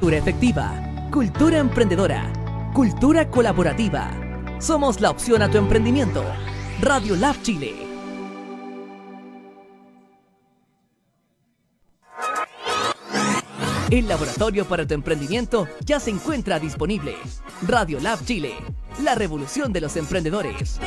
Cultura efectiva, cultura emprendedora, cultura colaborativa. Somos la opción a tu emprendimiento. Radio Lab Chile. El laboratorio para tu emprendimiento ya se encuentra disponible. Radio Lab Chile, la revolución de los emprendedores.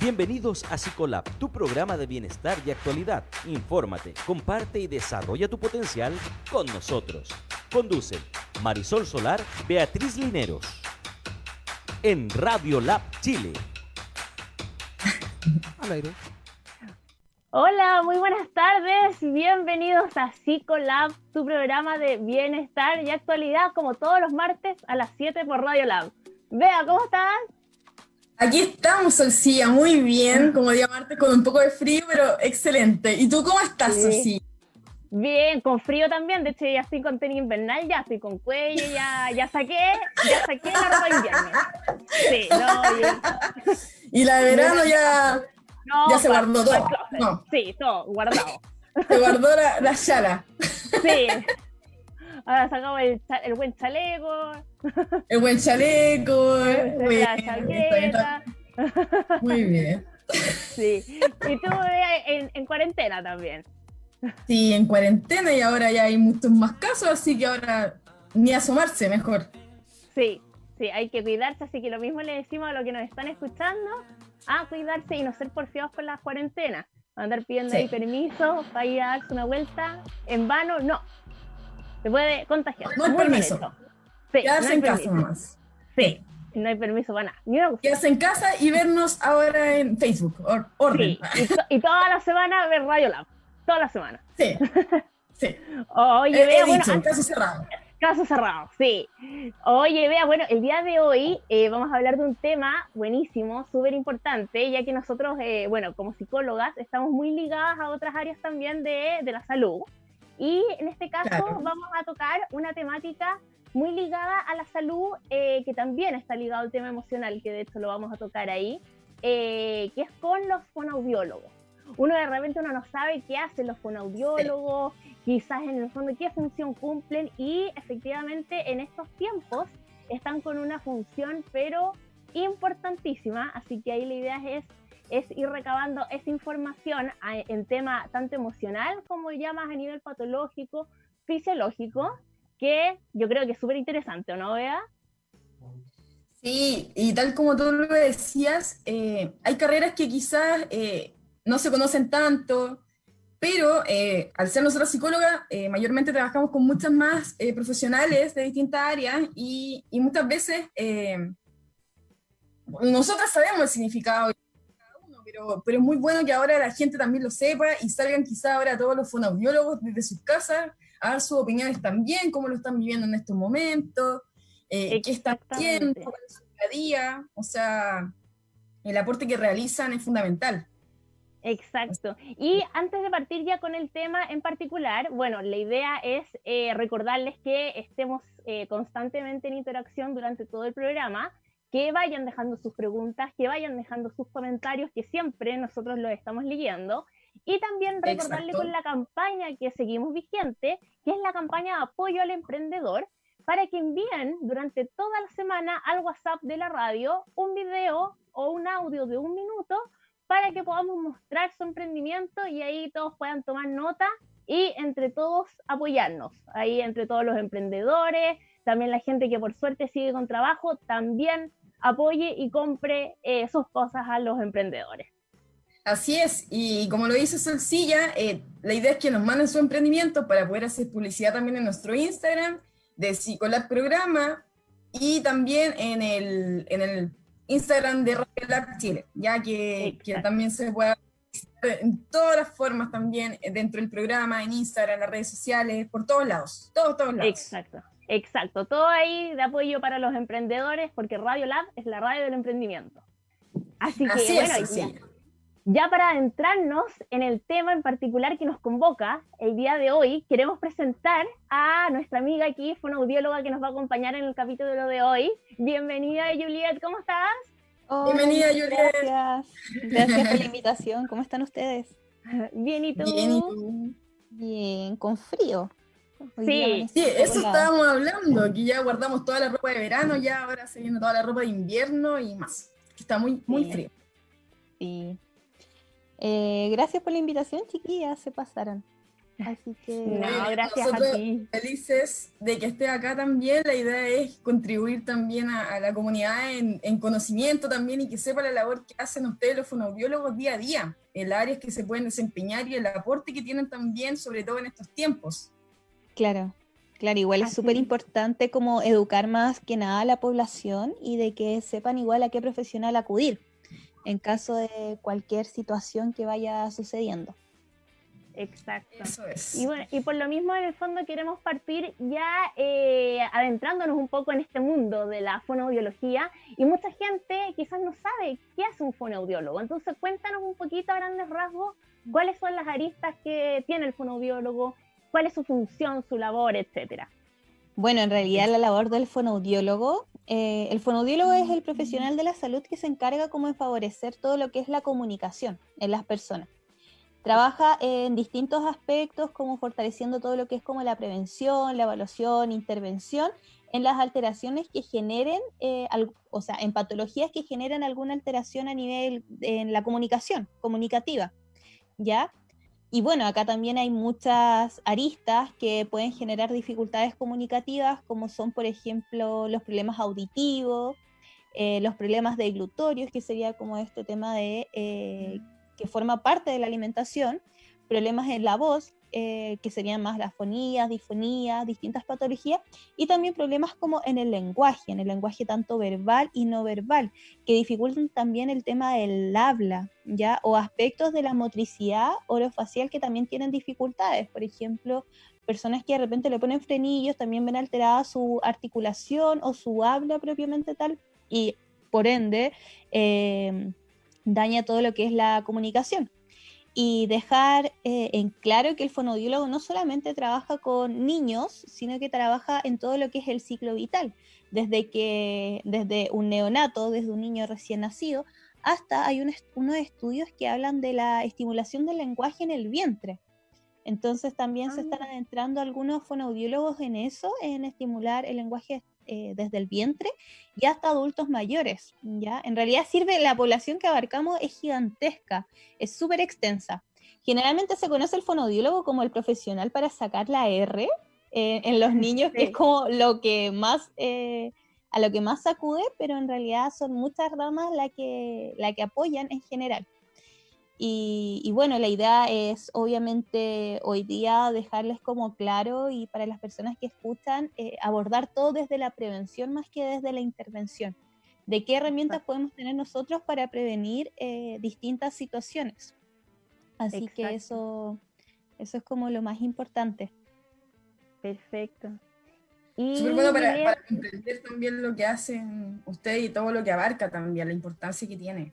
Bienvenidos a Psicolab, tu programa de bienestar y actualidad. Infórmate, comparte y desarrolla tu potencial con nosotros. Conducen Marisol Solar, Beatriz Lineros. En Radio Lab Chile. Al aire. Hola, muy buenas tardes. Bienvenidos a Psicolab, tu programa de bienestar y actualidad, como todos los martes a las 7 por Radio Lab. Vea, ¿cómo estás? Aquí estamos, Solcilla, muy bien, como día martes con un poco de frío, pero excelente. ¿Y tú cómo estás, Sí. Solcilla? Bien, con frío también. De hecho, ya estoy con tenis invernal, ya estoy con cuello, ya, ya saqué, ya saqué la ropa invierno. Sí, no, ya- Y la de verano ya, no, Ya se guardó todo, no. Sí, todo guardado. se guardó la, la chala, Sí. Ahora sacamos el, buen chaleco, el buen chaleco. Muy la bien, chaqueta. muy bien. Sí. Y tú eh, en, en cuarentena también. Sí, en cuarentena y ahora ya hay muchos más casos, así que ahora ni asomarse mejor. Sí, sí, hay que cuidarse, así que lo mismo le decimos a los que nos están escuchando, a cuidarse y no ser porfiados con las cuarentenas. Andar pidiendo Sí. ahí permiso para ir a darse una vuelta en vano, no. Se puede contagiar. No hay Muy permiso. Sí, Quedarse no en casa nomás. Sí, no hay permiso para nada. Ni. Quedarse en casa y vernos ahora en Facebook. or- orden. Sí, y, to- y toda la semana ver Radio Lab. Toda la semana. Sí. Sí. Oye, vea, bueno, dicho, antes- caso cerrado. Caso cerrado, sí. Oye, vea, bueno, el día de hoy eh, vamos a hablar de un tema buenísimo, súper importante, ya que nosotros, eh, bueno, como psicólogas, estamos muy ligadas a otras áreas también de, de la salud. Y en este caso Claro. vamos a tocar una temática muy ligada a la salud, eh, que también está ligado al tema emocional, que de hecho lo vamos a tocar ahí, eh, que es con los fonoaudiólogos. Uno de repente uno no sabe qué hacen los fonoaudiólogos, quizás en el fondo qué función cumplen y efectivamente en estos tiempos están con una función pero importantísima, así que ahí la idea es, es ir recabando esa información en tema tanto emocional como ya más a nivel patológico, fisiológico, que yo creo que es súper interesante, ¿o no, Bea? Sí, y tal como tú lo decías, eh, hay carreras que quizás eh, no se conocen tanto, pero eh, al ser nosotros psicólogas, eh, mayormente trabajamos con muchas más eh, profesionales de distintas áreas y, y muchas veces nosotras sabemos el significado de cada uno, pero, pero es muy bueno que ahora la gente también lo sepa y salgan quizás ahora todos los fonoaudiólogos desde sus casas a dar sus opiniones también, cómo lo están viviendo en estos momentos, qué están haciendo, cuál es su día a día, o sea, el aporte que realizan es fundamental. Exacto. Y antes de partir ya con el tema en particular, bueno, la idea es eh, recordarles que estemos eh, constantemente en interacción durante todo el programa, que vayan dejando sus preguntas, que vayan dejando sus comentarios, que siempre nosotros los estamos leyendo. Y también recordarle Exacto. con la campaña que seguimos vigente, que es la campaña de apoyo al emprendedor, para que envíen durante toda la semana al WhatsApp de la radio un video o un audio de un minuto para que podamos mostrar su emprendimiento y ahí todos puedan tomar nota y entre todos apoyarnos. Ahí entre todos los emprendedores, también la gente que por suerte sigue con trabajo, también apoye y compre eh, sus cosas a los emprendedores. Así es, y como lo dice Solcilla, eh, la idea es que nos manden su emprendimiento para poder hacer publicidad también en nuestro Instagram de Psicolab Programa y también en el, en el Instagram de Radio Lab Chile, ya que, también se puede en todas las formas también eh, dentro del programa, en Instagram, en las redes sociales, por todos lados, todos, todos lados. Exacto, exacto. Todo ahí de apoyo para los emprendedores porque Radio Lab es la radio del emprendimiento. Así que Así bueno, es, ya- para adentrarnos en el tema en particular que nos convoca el día de hoy, queremos presentar a nuestra amiga aquí, fonoaudióloga que nos va a acompañar en el capítulo de hoy. Bienvenida, Juliet, ¿cómo estás? Bienvenida, Juliet. Gracias. Gracias por la invitación. ¿Cómo están ustedes? Bien, ¿y tú? Bien, ¿y tú? Bien, con frío. Hoy Sí. Sí, eso estábamos hablando. Aquí ya guardamos toda la ropa de verano, ya ahora se viene toda la ropa de invierno y más. Está muy, muy Sí. frío. Sí. Eh, gracias por la invitación, chiquillas, se pasaron. Así que No, gracias a nosotros- ti. Felices de que esté acá también. La idea es contribuir también a, a la comunidad en, en conocimiento también y que sepa la labor que hacen ustedes los fonoaudiólogos día a día, el áreas que se pueden desempeñar y el aporte que tienen también, sobre todo en estos tiempos. Claro, claro, igual es súper importante como educar más que nada a la población y de que sepan igual a qué profesional acudir en caso de cualquier situación que vaya sucediendo. Exacto. Eso es. Y bueno, y por lo mismo en el fondo queremos partir ya eh, adentrándonos un poco en este mundo de la fonoaudiología y mucha gente quizás no sabe qué hace un fonoaudiólogo. Entonces cuéntanos un poquito a grandes rasgos cuáles son las aristas que tiene el fonoaudiólogo, cuál es su función, su labor, etcétera. Bueno, en realidad la labor del fonoaudiólogo, eh, el fonoaudiólogo es el profesional de la salud que se encarga como de favorecer todo lo que es la comunicación en las personas. Trabaja en distintos aspectos como fortaleciendo todo lo que es como la prevención, la evaluación, intervención en las alteraciones que generen, eh, al- o sea, en patologías que generen alguna alteración a nivel en la comunicación, comunicativa, ¿ya? Y bueno, acá también hay muchas aristas que pueden generar dificultades comunicativas, como son, por ejemplo, los problemas auditivos, eh, los problemas de glutorios, que sería como este tema de eh, que forma parte de la alimentación, problemas en la voz, eh, que serían más las fonías, disfonías, distintas patologías, y también problemas como en el lenguaje, en el lenguaje tanto verbal y no verbal, que dificultan también el tema del habla, ¿ya? O aspectos de la motricidad orofacial que también tienen dificultades, por ejemplo, personas que de repente le ponen frenillos también ven alterada su articulación o su habla propiamente tal, y por ende eh, daña todo lo que es la comunicación y dejar eh, en claro que el fonoaudiólogo no solamente trabaja con niños, sino que trabaja en todo lo que es el ciclo vital, desde que desde un neonato, desde un niño recién nacido, hasta hay un unos estudios que hablan de la estimulación del lenguaje en el vientre. Entonces también se Ah, están adentrando algunos fonoaudiólogos en eso, en estimular el lenguaje eh, desde el vientre y hasta adultos mayores. ¿ya? En realidad sirve, la población que abarcamos es gigantesca, es súper extensa. Generalmente se conoce el fonoaudiólogo como el profesional para sacar la R eh, en los niños, que es como lo que más, eh, a lo que más sacude, pero en realidad son muchas ramas la que, la que apoyan en general. Y, y bueno, la idea es obviamente hoy día dejarles como claro y para las personas que escuchan, eh, abordar todo desde la prevención más que desde la intervención. ¿De qué herramientas podemos tener nosotros para prevenir eh, distintas situaciones? Así que eso, eso es como lo más importante. Perfecto. Y Súper bueno para, para entender también lo que hacen ustedes y todo lo que abarca también, la importancia que tiene.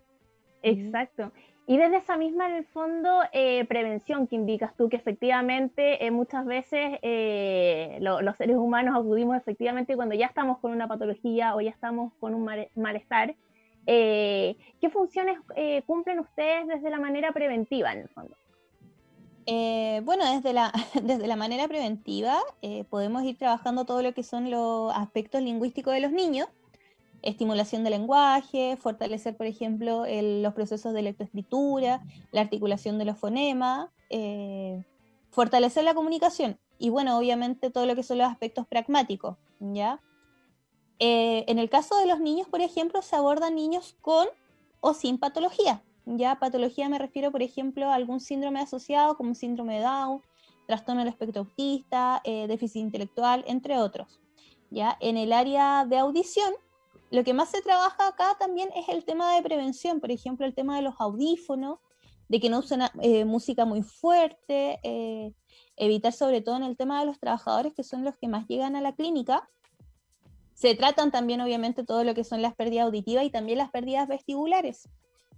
Exacto. Y desde esa misma, en el fondo, eh, prevención que indicas tú, que efectivamente eh, muchas veces eh, lo- los seres humanos acudimos efectivamente cuando ya estamos con una patología o ya estamos con un malestar. Eh, ¿Qué funciones eh, cumplen ustedes desde la manera preventiva, en el fondo? Bueno, desde la, desde la manera preventiva podemos ir trabajando todo lo que son los aspectos lingüísticos de los niños, estimulación del lenguaje, fortalecer, por ejemplo, los procesos de lectoescritura, la articulación de los fonemas, eh, fortalecer la comunicación y, bueno, obviamente todo lo que son los aspectos pragmáticos, ¿ya? Eh, en el caso de los niños, por ejemplo, se abordan niños con o sin patología. Ya patología me refiero, por ejemplo, a algún síndrome asociado como síndrome de Down, trastorno del espectro autista, eh, déficit intelectual, entre otros. Ya en el área de audición, lo que más se trabaja acá también es el tema de prevención, por ejemplo, el tema de los audífonos, de que no usen eh, música muy fuerte, eh, evitar sobre todo en el tema de los trabajadores que son los que más llegan a la clínica. Se tratan también obviamente todo lo que son las pérdidas auditivas y también las pérdidas vestibulares.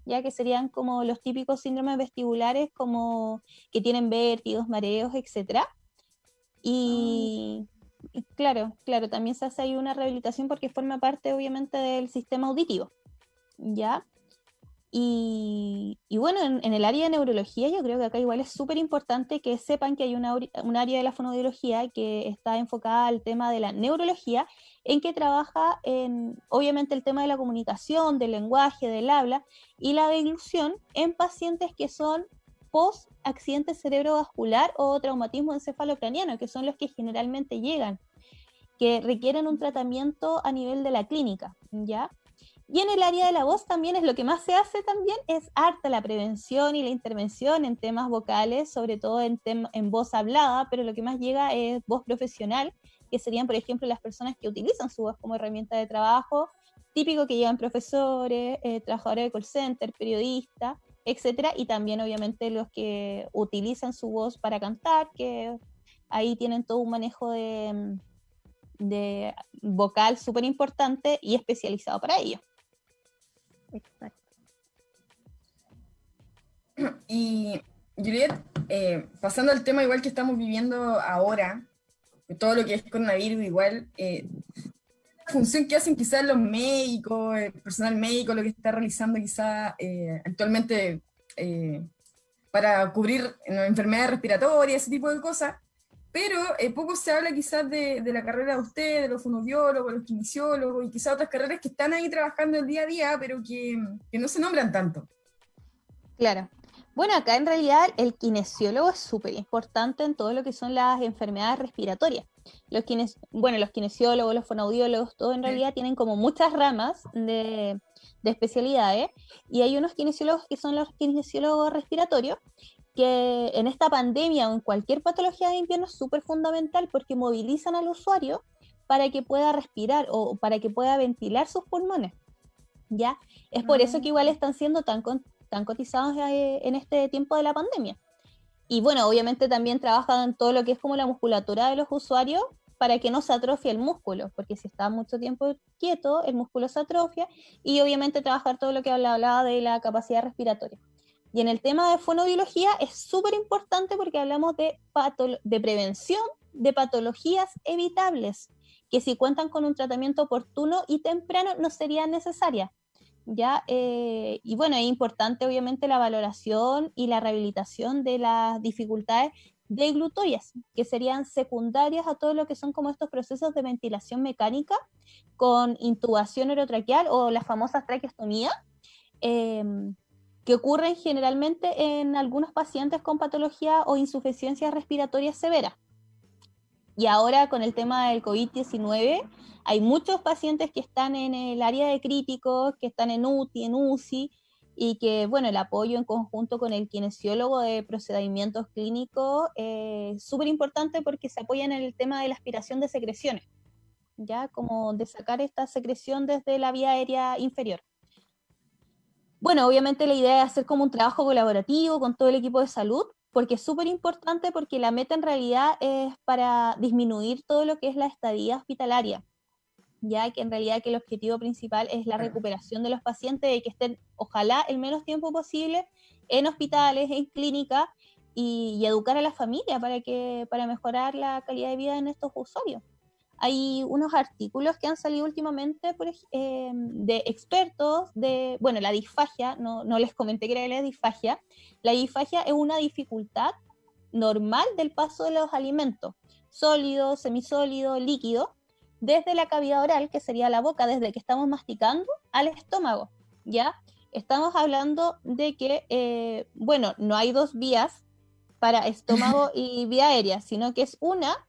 ya que serían como los típicos síndromes vestibulares, como que tienen vértigos, mareos, etc. Y, claro, claro, también se hace ahí una rehabilitación porque forma parte obviamente del sistema auditivo, ¿ya? Y, y bueno, en, el área de neurología yo creo que acá igual es súper importante que sepan que hay una, un área de la fonoaudiología que está enfocada al tema de la neurología, en que trabaja en, obviamente, el tema de la comunicación, del lenguaje, del habla y la deglución en pacientes que son post accidente cerebrovascular o traumatismo encefalocraniano, que son los que generalmente llegan, que requieren un tratamiento a nivel de la clínica, ¿ya? Y en el área de la voz también es lo que más se hace también, es harta la prevención y la intervención en temas vocales, sobre todo en, en voz hablada, pero lo que más llega es voz profesional, que serían, por ejemplo, las personas que utilizan su voz como herramienta de trabajo, típico que llevan profesores, eh, trabajadores de call center, periodistas, etcétera, y también obviamente los que utilizan su voz para cantar, que ahí tienen todo un manejo de, de vocal súper importante y especializado para ello. Exacto. Y Juliet, eh, pasando al tema igual que estamos viviendo ahora, todo lo que es coronavirus igual, eh, función que hacen quizás los médicos, el personal médico, lo que está realizando quizás eh, actualmente eh, para cubrir eh, enfermedades respiratorias, ese tipo de cosas, pero poco se habla quizás de, la carrera de usted, de los fonoaudiólogos, los kinesiólogos y quizás otras carreras que están ahí trabajando el día a día, pero que, que no se nombran tanto. Claro. Bueno, acá en realidad el kinesiólogo es súper importante en todo lo que son las enfermedades respiratorias. Los kines, bueno, los kinesiólogos, los fonoaudiólogos, todo en realidad tienen como muchas ramas de, de especialidades y hay unos kinesiólogos que son los kinesiólogos respiratorios que en esta pandemia o en cualquier patología de invierno es súper fundamental porque movilizan al usuario para que pueda respirar o para que pueda ventilar sus pulmones. ¿Ya? Es por eso que igual están siendo tan, con- tan cotizados eh, en este tiempo de la pandemia. Y bueno, obviamente también trabajan en todo lo que es como la musculatura de los usuarios para que no se atrofie el músculo, porque si está mucho tiempo quieto, el músculo se atrofia, y obviamente trabajar todo lo que habla- hablaba de la capacidad respiratoria. Y en el tema de fonobiología es súper importante porque hablamos de, de prevención de patologías evitables, que si cuentan con un tratamiento oportuno y temprano no serían necesarias. ¿Ya? Eh, y bueno, es importante obviamente la valoración y la rehabilitación de las dificultades deglutorias, que serían secundarias a todo lo que son como estos procesos de ventilación mecánica con intubación orotraqueal o las famosas traqueostomías, em, que ocurren generalmente en algunos pacientes con patología o insuficiencia respiratoria severa. Y ahora con el tema del COVID-19, hay muchos pacientes que están en el área de críticos, que están en UTI, en UCI, y que, bueno, el apoyo en conjunto con el kinesiólogo de procedimientos clínicos es súper importante porque se apoya en el tema de la aspiración de secreciones, ya como de sacar esta secreción desde la vía aérea inferior. Bueno, obviamente la idea es hacer como un trabajo colaborativo con todo el equipo de salud, porque es súper importante porque la meta en realidad es para disminuir todo lo que es la estadía hospitalaria, ya que en realidad que el objetivo principal es la recuperación de los pacientes y que estén, ojalá, el menos tiempo posible en hospitales, en clínicas y, y educar a la familia para, que, para mejorar la calidad de vida en estos usuarios. Hay unos artículos que han salido últimamente por, eh, de expertos de, bueno, la disfagia, no, no les comenté que era la disfagia, la disfagia es una dificultad normal del paso de los alimentos, sólido, semisólido, líquido, desde la cavidad oral, que sería la boca, desde que estamos masticando, al estómago, ¿ya? Estamos hablando de que, eh, bueno, no hay dos vías para estómago y vía aérea, sino que es una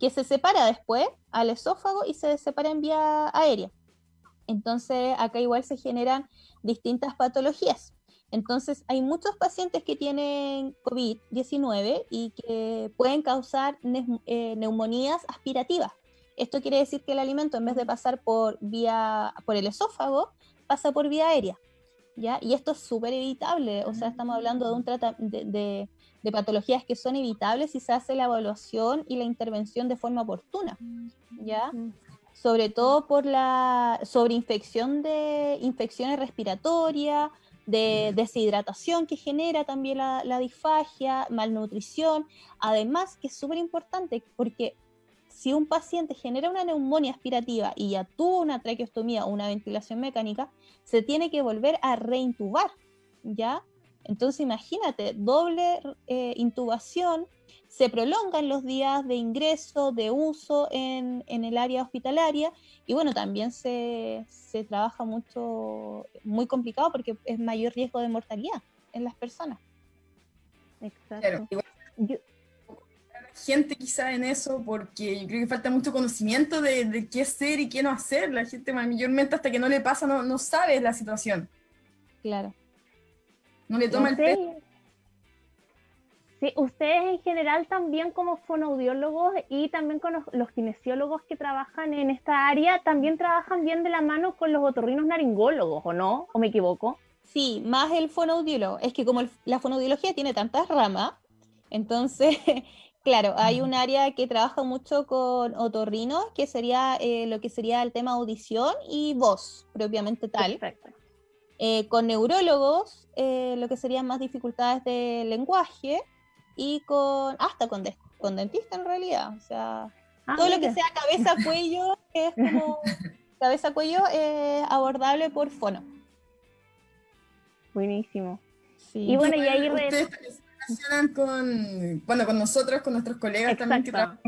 que se separa después al esófago y se separa en vía aérea. Entonces, acá igual se generan distintas patologías. Entonces, hay muchos pacientes que tienen COVID-19 y que pueden causar eh, neumonías aspirativas. Esto quiere decir que el alimento, en vez de pasar por, vía, por el esófago, pasa por vía aérea. ¿ya? Y esto es súper evitable. O sea, estamos hablando de, un de, de- de patologías que son evitables si se hace la evaluación y la intervención de forma oportuna. ¿ya? sobre todo por la sobreinfección de infecciones respiratorias, de deshidratación que genera también la, la disfagia, malnutrición, además que es súper importante porque si un paciente genera una neumonía aspirativa y ya tuvo una traqueostomía o una ventilación mecánica, se tiene que volver a reintubar, ¿ya? Entonces imagínate, doble eh, intubación, se prolongan los días de ingreso, de uso en, en el área hospitalaria y bueno, también se, se, trabaja mucho, muy complicado porque es mayor riesgo de mortalidad en las personas. Exacto. gente quizá en eso porque yo creo que falta mucho conocimiento de, de, qué hacer y qué no hacer. La gente mayormente hasta que no le pasa no, no sabe la situación. Claro. No le toma el peso. Sí, ustedes en general también como fonoaudiólogos y también con los, los, kinesiólogos que trabajan en esta área, también trabajan bien de la mano con los otorrinos naringólogos, ¿o no? ¿O me equivoco? Sí, más el fonoaudiólogo. Es que como el, la fonoaudiología tiene tantas ramas, entonces, claro, hay un área que trabaja mucho con otorrinos, que sería eh, lo que sería el tema audición y voz, propiamente tal. Perfecto. Eh, con neurólogos, eh, lo que serían más dificultades de lenguaje, y con hasta con, de, con dentista en realidad. O sea, ah, todo mira. lo que sea cabeza-cuello es como cabeza-cuello es abordable por fono. Buenísimo. Sí. Y bueno, y ahí ustedes se relacionan con, bueno, con nosotros, con nuestros colegas Exacto. también que trabajan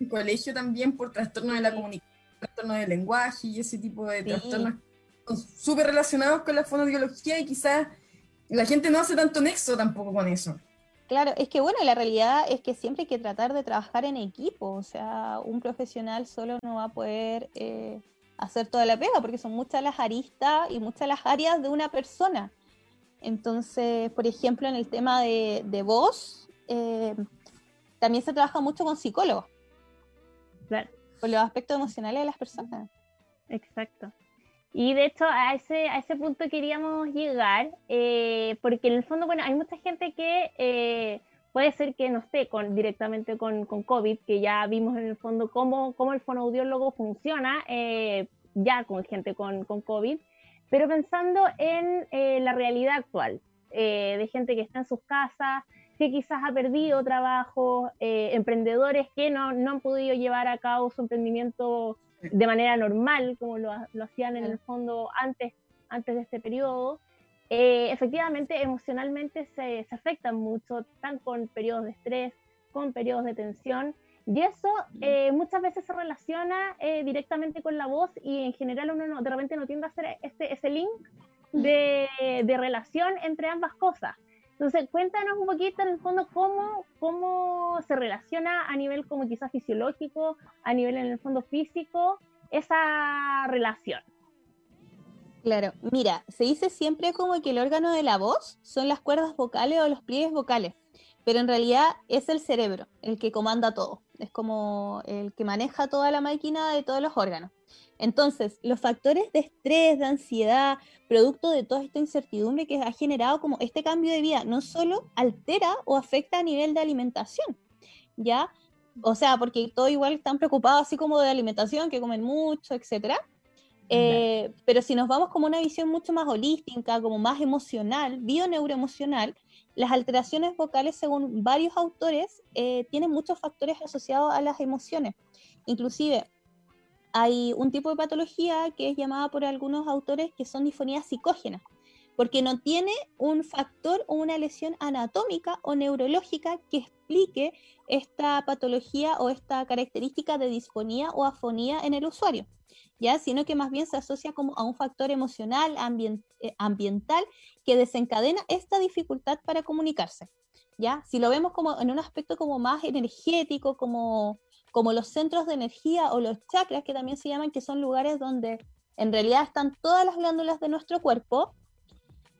en colegio también por trastornos de la comunicación, trastornos del lenguaje y ese tipo de sí. trastornos súper relacionados con la fonoaudiología y quizás la gente no hace tanto nexo tampoco con eso. Claro, es que bueno, la realidad es que siempre hay que tratar de trabajar en equipo, o sea, un profesional solo no va a poder eh, hacer toda la pega porque son muchas las aristas y muchas las áreas de una persona. Entonces, por ejemplo, en el tema de, de voz, eh, también se trabaja mucho con psicólogos. Claro. Por los aspectos emocionales de las personas. Exacto. Y de hecho a ese, a ese punto queríamos llegar, eh, porque en el fondo, bueno, hay mucha gente que eh, puede ser que no esté con, directamente con, con, COVID, que ya vimos en el fondo cómo, cómo el fonoaudiólogo funciona eh, ya con gente con, con, COVID, pero pensando en eh, la realidad actual, eh, de gente que está en sus casas, que quizás ha perdido trabajo, emprendedores que no, no han podido llevar a cabo su emprendimiento de manera normal, como lo, lo hacían en el fondo antes, antes de este periodo, eh, efectivamente emocionalmente se, se, afectan mucho, están con periodos de estrés, con periodos de tensión, y eso eh, muchas veces se relaciona eh, directamente con la voz y en general uno no, de repente no tiende a hacer este, ese link de, de relación entre ambas cosas. Entonces, cuéntanos un poquito en el fondo cómo, cómo se relaciona a nivel como quizás fisiológico, a nivel en el fondo físico, esa relación. Claro, mira, se dice siempre como que el órgano de la voz son las cuerdas vocales o los pliegues vocales, pero en realidad es el cerebro el que comanda todo, es como el que maneja toda la máquina de todos los órganos. Entonces, los factores de estrés, de ansiedad, producto de toda esta incertidumbre que ha generado como este cambio de vida, no solo altera o afecta a nivel de alimentación, ¿ya? O sea, porque todo igual están preocupados así como de alimentación, que comen mucho, etcétera. Eh, pero si nos vamos como una visión mucho más holística, como más emocional, bioneuroemocional, las alteraciones vocales, según varios autores, eh, tienen muchos factores asociados a las emociones. Inclusive, hay un tipo de patología que es llamada por algunos autores que son disfonías psicógenas, porque no tiene un factor o una lesión anatómica o neurológica que explique esta patología o esta característica de disfonía o afonía en el usuario, ¿ya? sino que más bien se asocia como a un factor emocional, ambient eh, ambiental, que desencadena esta dificultad para comunicarse. ¿ya? Si lo vemos como en un aspecto como más energético, como como los centros de energía o los chakras, que también se llaman, que son lugares donde en realidad están todas las glándulas de nuestro cuerpo.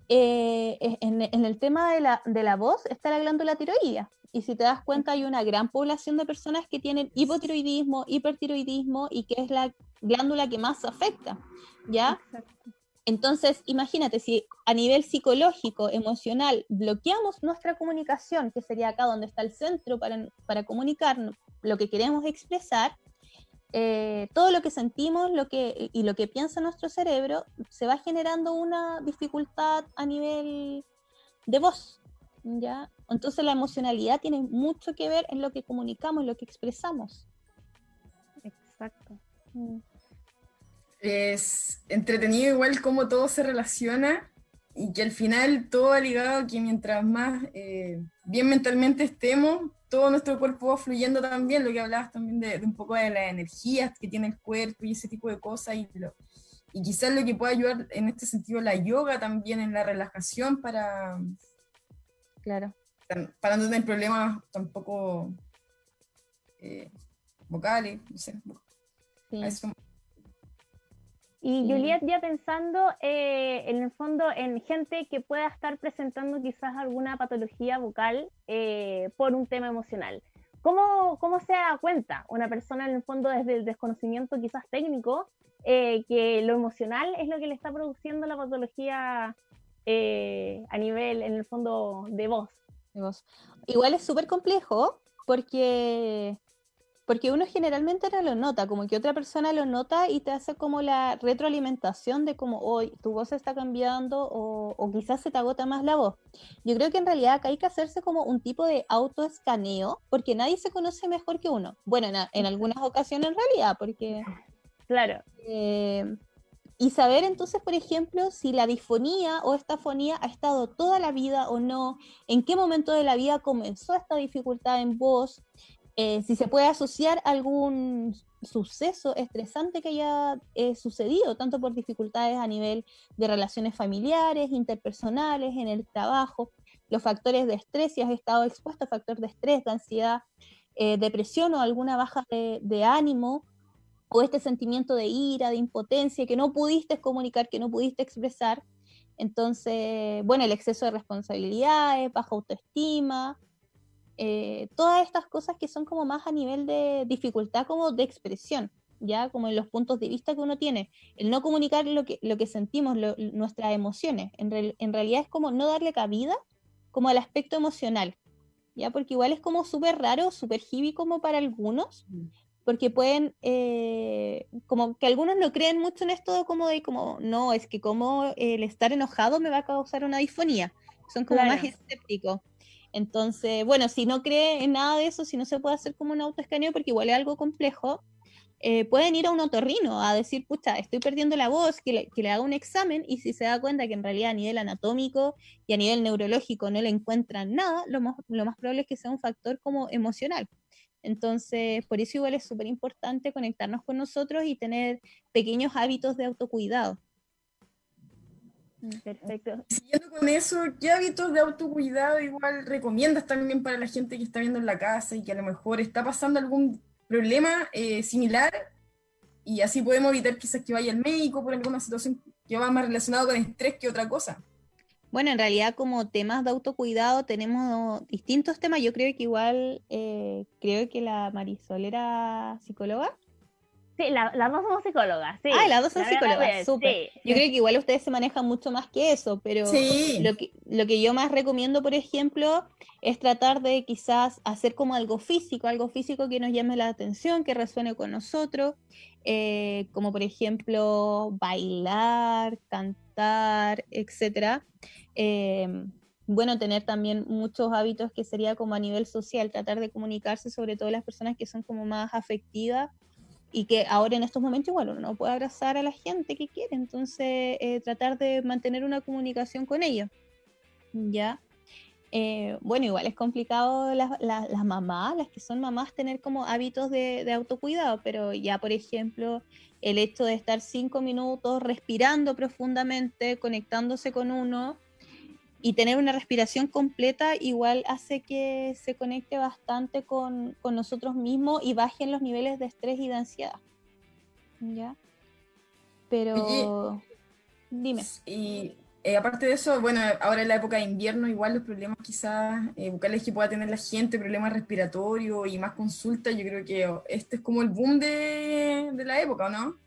Eh, en, el tema de la, de la voz está la glándula tiroidea. Y si te das cuenta, hay una gran población de personas que tienen hipotiroidismo, hipertiroidismo y que es la glándula que más afecta. ¿Ya? Exacto. Entonces, imagínate, si a nivel psicológico, emocional, bloqueamos nuestra comunicación, que sería acá donde está el centro para, para comunicarnos, lo que queremos expresar, eh, todo lo que sentimos lo que, y lo que piensa nuestro cerebro se va generando una dificultad a nivel de voz. ¿ya? Entonces la emocionalidad tiene mucho que ver en lo que comunicamos, en lo que expresamos. Exacto. Mm. Es entretenido igual cómo todo se relaciona y que al final todo ha ligado que mientras más eh, bien mentalmente estemos, todo nuestro cuerpo va fluyendo también, lo que hablabas también de, de un poco de las energías que tiene el cuerpo y ese tipo de cosas y, lo, y quizás lo que puede ayudar en este sentido la yoga también en la relajación para, Claro. para no tener problemas tampoco eh, vocales, no sé. sí. a eso- Y Sí. Juliet, ya pensando eh, en el fondo en gente que pueda estar presentando quizás alguna patología vocal eh, por un tema emocional. ¿Cómo, ¿Cómo se da cuenta una persona en el fondo desde el desconocimiento quizás técnico eh, que lo emocional es lo que le está produciendo la patología a nivel, en el fondo, de voz? de voz. Igual es súper complejo porque, porque uno generalmente no lo nota, como que otra persona lo nota y te hace como la retroalimentación de como, hoy tu voz está cambiando o, o quizás se te agota más la voz. Yo creo que en realidad acá hay que hacerse como un tipo de autoescaneo porque nadie se conoce mejor que uno. Bueno, en, a- en algunas ocasiones en realidad, porque... Claro, Eh, y saber entonces, por ejemplo, si la disfonía o esta fonía ha estado toda la vida o no, en qué momento de la vida comenzó esta dificultad en voz, eh, si se puede asociar algún suceso estresante que haya eh, sucedido, tanto por dificultades a nivel de relaciones familiares, interpersonales, en el trabajo, los factores de estrés, si has estado expuesto a factores de estrés, de ansiedad, eh, depresión o alguna baja de ánimo, o este sentimiento de ira, de impotencia, que no pudiste comunicar, que no pudiste expresar. Entonces, bueno, el exceso de responsabilidades, baja autoestima, eh, todas estas cosas que son como más a nivel de dificultad como de expresión, ya como en los puntos de vista que uno tiene. El no comunicar lo que, lo que sentimos, lo- nuestras emociones, en, real- en realidad es como no darle cabida como al aspecto emocional, ya porque igual es como súper raro, súper heavy como para algunos, porque pueden, eh, como que algunos lo creen mucho en esto como de como, no, es que como el estar enojado me va a causar una disfonía. Son como más Claro. escépticos. Entonces, bueno, si no cree en nada de eso, si no se puede hacer como un autoescaneo, porque igual es algo complejo, eh, pueden ir a un otorrino a decir, pucha, estoy perdiendo la voz, que le, que le haga un examen y si se da cuenta que en realidad a nivel anatómico y a nivel neurológico no le encuentran nada, lo más, lo más probable es que sea un factor como emocional. Entonces, por eso igual es súper importante conectarnos con nosotros y tener pequeños hábitos de autocuidado. Perfecto. Siguiendo con eso, ¿qué hábitos de autocuidado igual recomiendas también para la gente que está viendo en la casa y que a lo mejor está pasando algún problema eh, similar? Y así podemos evitar quizás que vaya al médico por alguna situación que va más relacionado con estrés que otra cosa. Bueno, en realidad como temas de autocuidado tenemos distintos temas. Yo creo que igual, eh, creo que la Marisol era psicóloga. Sí, la- las dos somos psicólogas, sí. Ah, las dos son La psicólogas, súper. sí. Yo creo que igual ustedes se manejan mucho más que eso, pero Sí. lo, que, lo que yo más recomiendo, por ejemplo, es tratar de quizás hacer como algo físico, algo físico que nos llame la atención, que resuene con nosotros, eh, como por ejemplo bailar, cantar, etcétera. Eh, bueno, tener también muchos hábitos que sería como a nivel social, tratar de comunicarse, sobre todo las personas que son como más afectivas y que ahora en estos momentos igual uno no puede abrazar a la gente que quiere, entonces eh, tratar de mantener una comunicación con ellos. ¿Ya? Eh, bueno, igual es complicado las, las- las mamás, las que son mamás, tener como hábitos de, de autocuidado, pero ya, por ejemplo, el hecho de estar cinco minutos respirando profundamente, conectándose con uno y tener una respiración completa, igual hace que se conecte bastante con, con nosotros mismos y bajen los niveles de estrés y de ansiedad. ¿Ya? Pero... Dime. Y eh, aparte de eso, bueno, ahora en la época de invierno, igual los problemas quizás eh, vocales que pueda tener la gente, problemas respiratorios y más consultas, yo creo que oh, este es como el boom de, de la época, ¿o ¿no?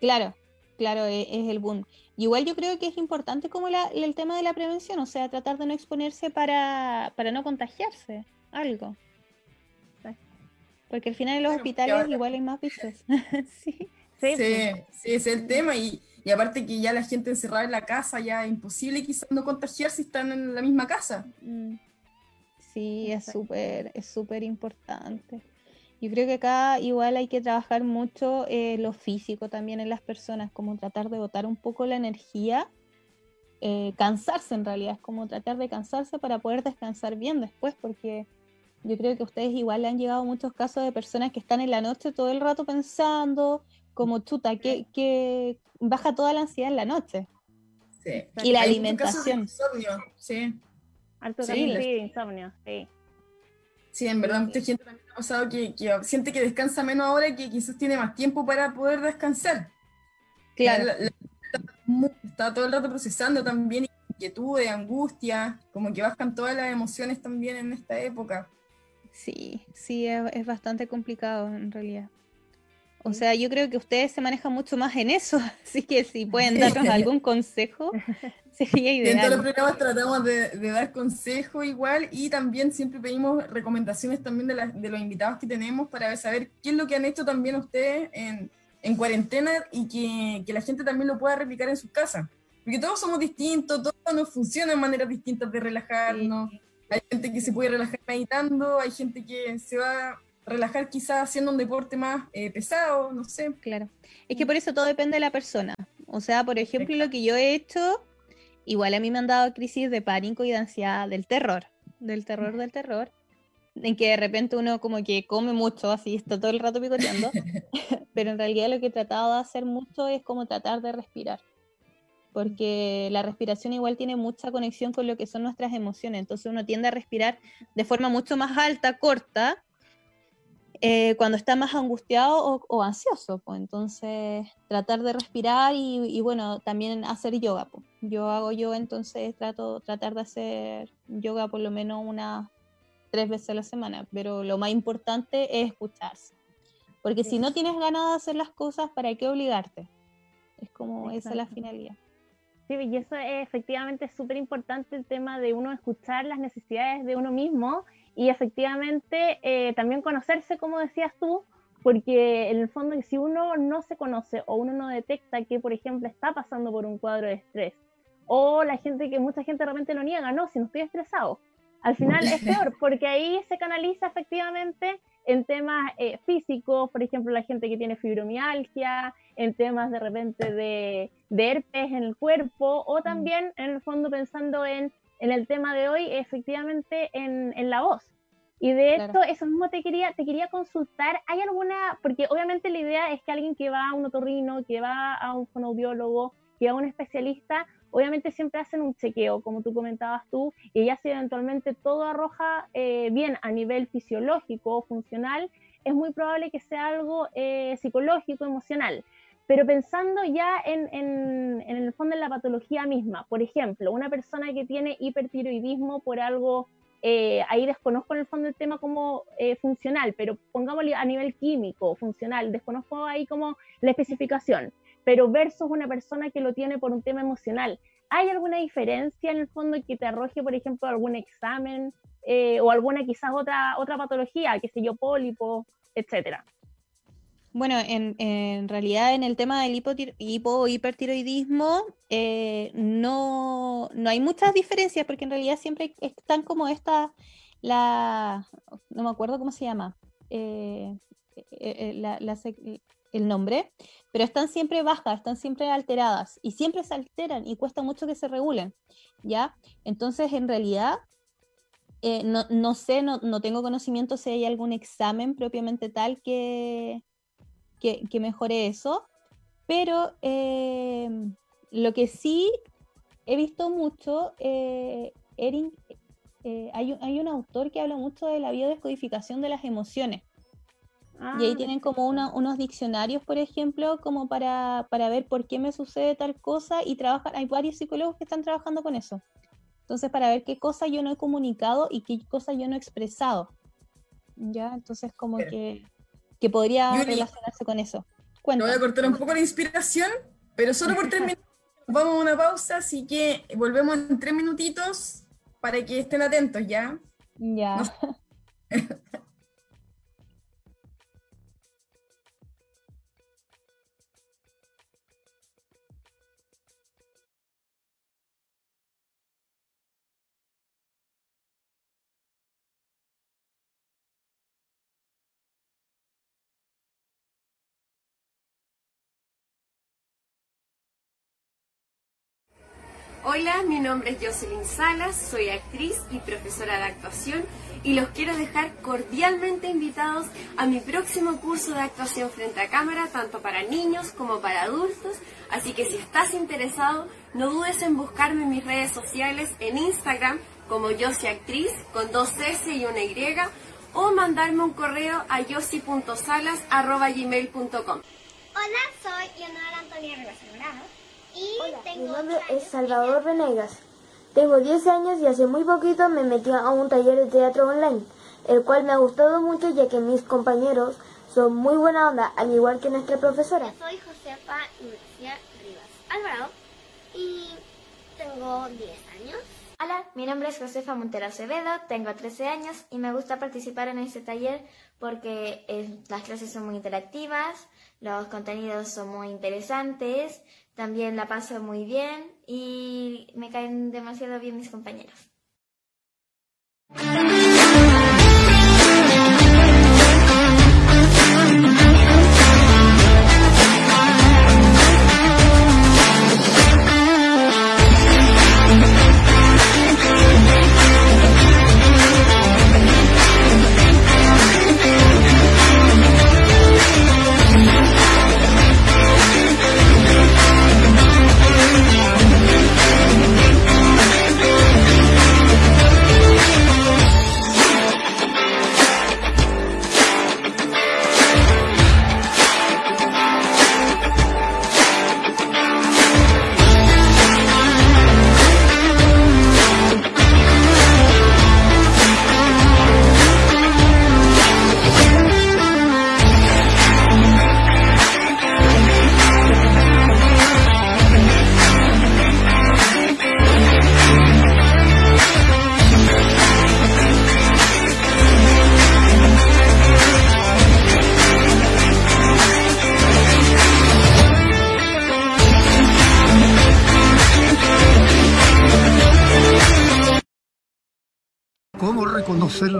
Claro, claro, e- es, el boom. Y igual yo creo que es importante como la- el tema de la prevención, o sea, tratar de no exponerse para, para no contagiarse algo. Porque al final en los hospitales ahora- igual hay más bichos. sí. Sí, Sí, sí, ese es el tema. Y, y aparte que ya la gente encerrada en la casa, ya es imposible quizás no contagiar si están en la misma casa. Mm. Sí, es súper, es súper importante. Yo creo que acá igual hay que trabajar mucho eh, lo físico también en las personas, como tratar de botar un poco la energía, eh, cansarse en realidad, es como tratar de cansarse para poder descansar bien después, porque yo creo que a ustedes igual le han llegado muchos casos de personas que están en la noche todo el rato pensando, como chuta, que, que baja toda la ansiedad en la noche. Sí. Y la Hay muchos casos de alimentación. insomnio, sí. Alto Sí, también, les- sí, de insomnio, sí. Sí, en verdad, mucha gente también ha pasado que, que siente que descansa menos ahora que quizás tiene más tiempo para poder descansar. Claro. La- la- está, todo el rato procesando también inquietudes, angustia, como que bajan todas las emociones también en esta época. Sí, sí, es, es bastante complicado en realidad. O sea, yo creo que ustedes se manejan mucho más en eso, así que si pueden darnos algún consejo, sería Y en todos los ideal. programas tratamos de, de dar consejos igual y también siempre pedimos recomendaciones también de, las- de los invitados que tenemos para saber qué es lo que han hecho también ustedes en, en cuarentena y que, que la gente también lo pueda replicar en sus casas. Porque todos somos distintos, todos nos funcionan maneras distintas de relajarnos. Hay gente que se puede relajar meditando, hay gente que se va a relajar quizás haciendo un deporte más eh, pesado, no sé. Claro. Es que por eso todo depende de la persona. O sea, por ejemplo, lo que yo he hecho, igual a mí me han dado crisis de pánico y de ansiedad, del terror, del terror, del terror, en que de repente uno como que come mucho, así está todo el rato picoteando, pero en realidad lo que he tratado de hacer mucho es como tratar de respirar. Porque la respiración igual tiene mucha conexión con lo que son nuestras emociones. Entonces uno tiende a respirar de forma mucho más alta, corta, eh, cuando está más angustiado o, o ansioso. Pues. Entonces, tratar de respirar y, y, bueno, también hacer yoga. Pues. Yo hago yoga, entonces trato tratar de hacer yoga por lo menos unas tres veces a la semana. Pero lo más importante es escucharse. Porque Sí. si no tienes ganas de hacer las cosas, ¿para qué obligarte? Es como esa es la finalidad. Sí, y eso es efectivamente súper importante el tema de uno escuchar las necesidades de uno mismo y efectivamente eh, también conocerse, como decías tú, porque en el fondo si uno no se conoce o uno no detecta que, por ejemplo, está pasando por un cuadro de estrés, o la gente que mucha gente realmente lo niega, no, si no estoy estresado, al final es peor, porque ahí se canaliza efectivamente en temas eh, físicos, por ejemplo, la gente que tiene fibromialgia, en temas de repente de, de herpes en el cuerpo, o también en el fondo pensando en, en el tema de hoy, efectivamente en, en la voz. Y de Claro. esto, eso mismo te quería, te quería consultar, ¿hay alguna, porque obviamente la idea es que alguien que va a un otorrino, que va a un fonoaudiólogo, que va a un especialista, obviamente siempre hacen un chequeo, como tú comentabas tú, y ya si eventualmente todo arroja eh, bien a nivel fisiológico o funcional, es muy probable que sea algo eh, psicológico, emocional. Pero pensando ya en, el fondo en la patología misma, por ejemplo, una persona que tiene hipertiroidismo por algo, eh, ahí desconozco en el fondo el tema como eh, funcional, pero pongámosle a nivel químico, funcional, desconozco ahí como la especificación, pero versus una persona que lo tiene por un tema emocional. ¿Hay alguna diferencia en el fondo que te arroje, por ejemplo, algún examen eh, o alguna quizás otra, otra patología, qué sé yo, pólipo, etcétera? Bueno, en, realidad en el tema del hipo o hipertiroidismo eh, no, no hay muchas diferencias porque en realidad siempre están como esta, la, no me acuerdo cómo se llama, eh, eh, el nombre, pero están siempre bajas, están siempre alteradas y siempre se alteran y cuesta mucho que se regulen, ¿ya? Entonces, en realidad, no, no sé, no, no tengo conocimiento si hay algún examen propiamente tal que, que, que mejore eso, pero eh, lo que sí he visto mucho, eh, Erin, eh, hay, un- hay un autor que habla mucho de la biodescodificación de las emociones. Y ahí Ah, tienen como una- unos diccionarios, por ejemplo, como para, para ver por qué me sucede tal cosa y trabajar. Hay varios psicólogos que están trabajando con eso. Entonces, para ver qué cosa yo no he comunicado y qué cosa yo no he expresado. ¿Ya? Entonces, como Pero- que, que podría Yuri, relacionarse con eso. Voy a cortar un poco la inspiración, pero solo por tres minutos. Vamos a una pausa, así que volvemos en tres minutitos para que estén atentos ya. Ya. No- Hola, mi nombre es Jocelyn Salas, soy actriz y profesora de actuación y los quiero dejar cordialmente invitados a mi próximo curso de actuación frente a cámara, tanto para niños como para adultos. Así que si estás interesado, no dudes en buscarme en mis redes sociales en Instagram como Yossi Actriz con dos S y una Y o mandarme un correo a yossi.salas.gmail.com. Hola, soy Leonora Antonia Rivas y Hola, tengo mi nombre es. Salvador Venegas. Tengo 10 años y hace muy poquito me metí a un taller de teatro online, el cual me ha gustado mucho ya que mis compañeros son muy buena onda, al igual que nuestra profesora. Soy Josefa Lucia Rivas Alvarado y tengo 10 años. Hola, mi nombre es Josefa Montero Acevedo, tengo 13 años y me gusta participar en este taller porque eh, las clases son muy interactivas, los contenidos son muy interesantes, también la paso muy bien y me caen demasiado bien mis compañeros.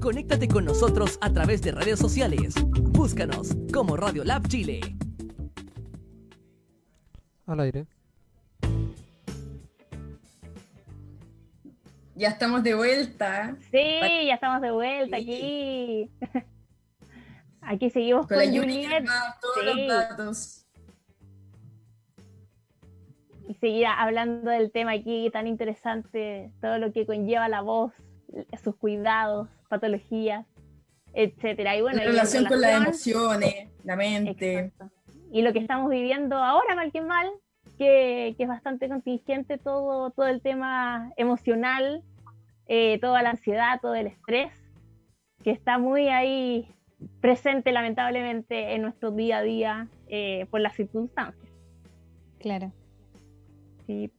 Conéctate con nosotros a través de redes sociales. Búscanos como Radio Lab Chile. Al aire. Ya estamos de vuelta. Sí, ya estamos de vuelta aquí. Aquí seguimos Con con, la Juliet. todos Sí. los datos. y seguir hablando del tema aquí tan interesante, todo lo que conlleva la voz, sus cuidados, patologías, etcétera. Y bueno, en relación con las emociones, la mente. Exacto. Y lo que estamos viviendo ahora, mal que mal, que, que es bastante contingente todo, todo el tema emocional, eh, toda la ansiedad, todo el estrés, que está muy ahí presente lamentablemente en nuestro día a día eh, por las circunstancias. Claro. Sí.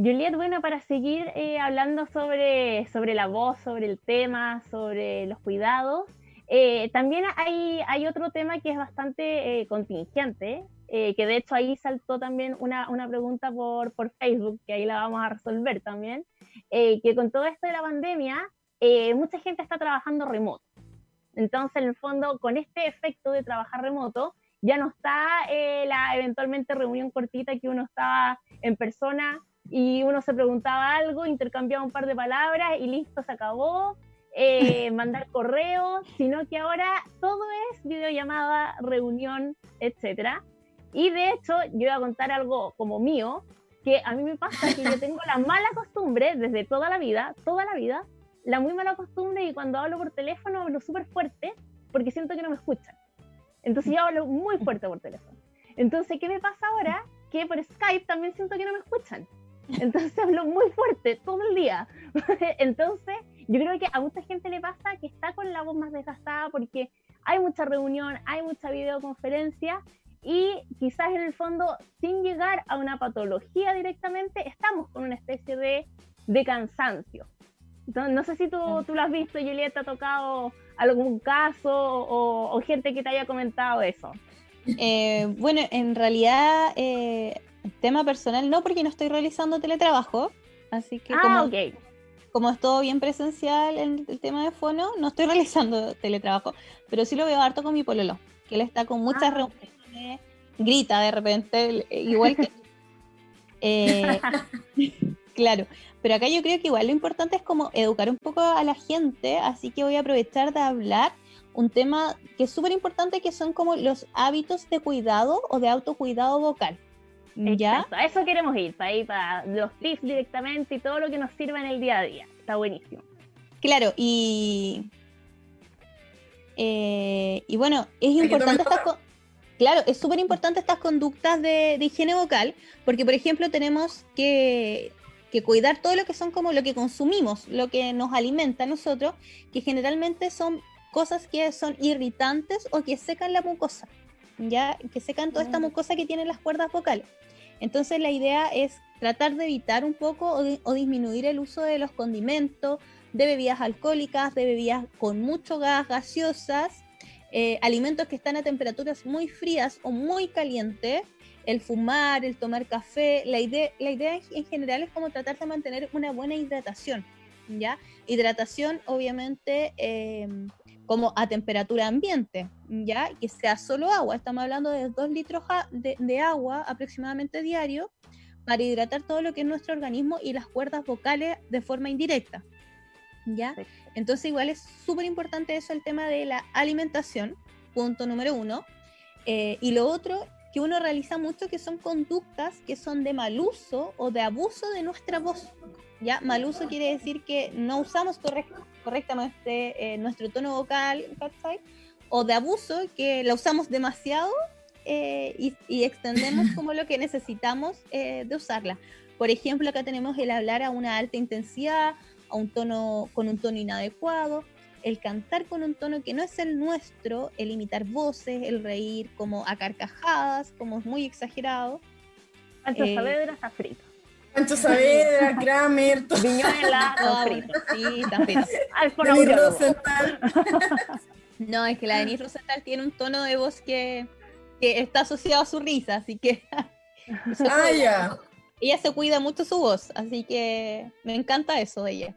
Juliet, bueno, para seguir eh, hablando sobre, sobre la voz, sobre el tema, sobre los cuidados, eh, también hay, hay otro tema que es bastante eh, contingente, eh, que de hecho ahí saltó también una, una pregunta por, por Facebook, que ahí la vamos a resolver también, eh, que con todo esto de la pandemia, eh, mucha gente está trabajando remoto. Entonces, en el fondo, con este efecto de trabajar remoto, ya no está la eventualmente reunión cortita que uno estaba en persona y uno se preguntaba algo, intercambiaba un par de palabras y listo, se acabó. eh, mandar correos, sino que ahora todo es videollamada, reunión, etcétera. Y de hecho, yo voy a contar algo como mío, que a mí me pasa que yo tengo la mala costumbre desde toda la vida, toda la vida, la muy mala costumbre y cuando hablo por teléfono hablo súper fuerte porque siento que no me escuchan. Entonces yo hablo muy fuerte por teléfono. Entonces, ¿qué me pasa ahora? Que por Skype también siento que no me escuchan. Entonces hablo muy fuerte todo el día. Entonces, yo creo que a mucha gente le pasa que está con la voz más desgastada porque hay mucha reunión, hay mucha videoconferencia y quizás en el fondo, sin llegar a una patología directamente, estamos con una especie de, de cansancio. Entonces, no sé si tú, tú lo has visto, Julieta, ¿te ha tocado algún caso o, gente que te haya comentado eso? Eh, bueno, en realidad, eh, tema personal no, porque no estoy realizando teletrabajo, así que ah, como, como es todo bien presencial en el tema de fono, no estoy realizando teletrabajo, pero sí lo veo harto con mi pololo, que él está con muchas ah. reuniones, grita de repente, igual que... Eh, claro, pero acá yo creo que igual lo importante es como educar un poco a la gente, así que voy a aprovechar de hablar un tema que es súper importante, que son como los hábitos de cuidado o de autocuidado vocal. ¿Ya? a eso queremos ir, para ir para los tips directamente y todo lo que nos sirva en el día a día. Está buenísimo. Claro, y, eh, y bueno, es importante estas Claro, es súper importante estas conductas de, de, higiene vocal, porque por ejemplo tenemos que que cuidar todo lo que son como lo que consumimos, lo que nos alimenta a nosotros, que generalmente son cosas que son irritantes o que secan la mucosa, ya que secan toda esta mm. mucosa que tienen las cuerdas vocales. Entonces la idea es tratar de evitar un poco o, disminuir el uso de los condimentos, de bebidas alcohólicas, de bebidas con mucho gas, gaseosas, eh, alimentos que están a temperaturas muy frías o muy calientes, el fumar, el tomar café, la idea, la idea en general es como tratar de mantener una buena hidratación, ¿ya? Hidratación obviamente em, como a temperatura ambiente, ¿ya? Que sea solo agua, estamos hablando de 2 litros de, agua aproximadamente diario para hidratar todo lo que es nuestro organismo y las cuerdas vocales de forma indirecta, ¿ya? Entonces igual es súper importante eso, el tema de la alimentación, punto número uno. Eh, y lo otro que uno realiza mucho que son conductas que son de mal uso o de abuso de nuestra voz. ¿ya? Mal uso quiere decir que no usamos correctamente eh, nuestro tono vocal, o de abuso que la usamos demasiado eh, y, extendemos como lo que necesitamos eh, de usarla. Por ejemplo, acá tenemos el hablar a una alta intensidad, a un tono con un tono inadecuado, el cantar con un tono que no es el nuestro, el imitar voces, el reír como a carcajadas, como es muy exagerado. Pancho eh, Saavedra está frito. Pancho Saavedra, Kramer, Viñuela, no, frito. Sí, está frito. Denis Rosenthal. no, es que la Denise Rosenthal tiene un tono de voz que, que está asociado a su risa, así que... ah, ya. Ella se cuida mucho su voz, así que me encanta eso de ella.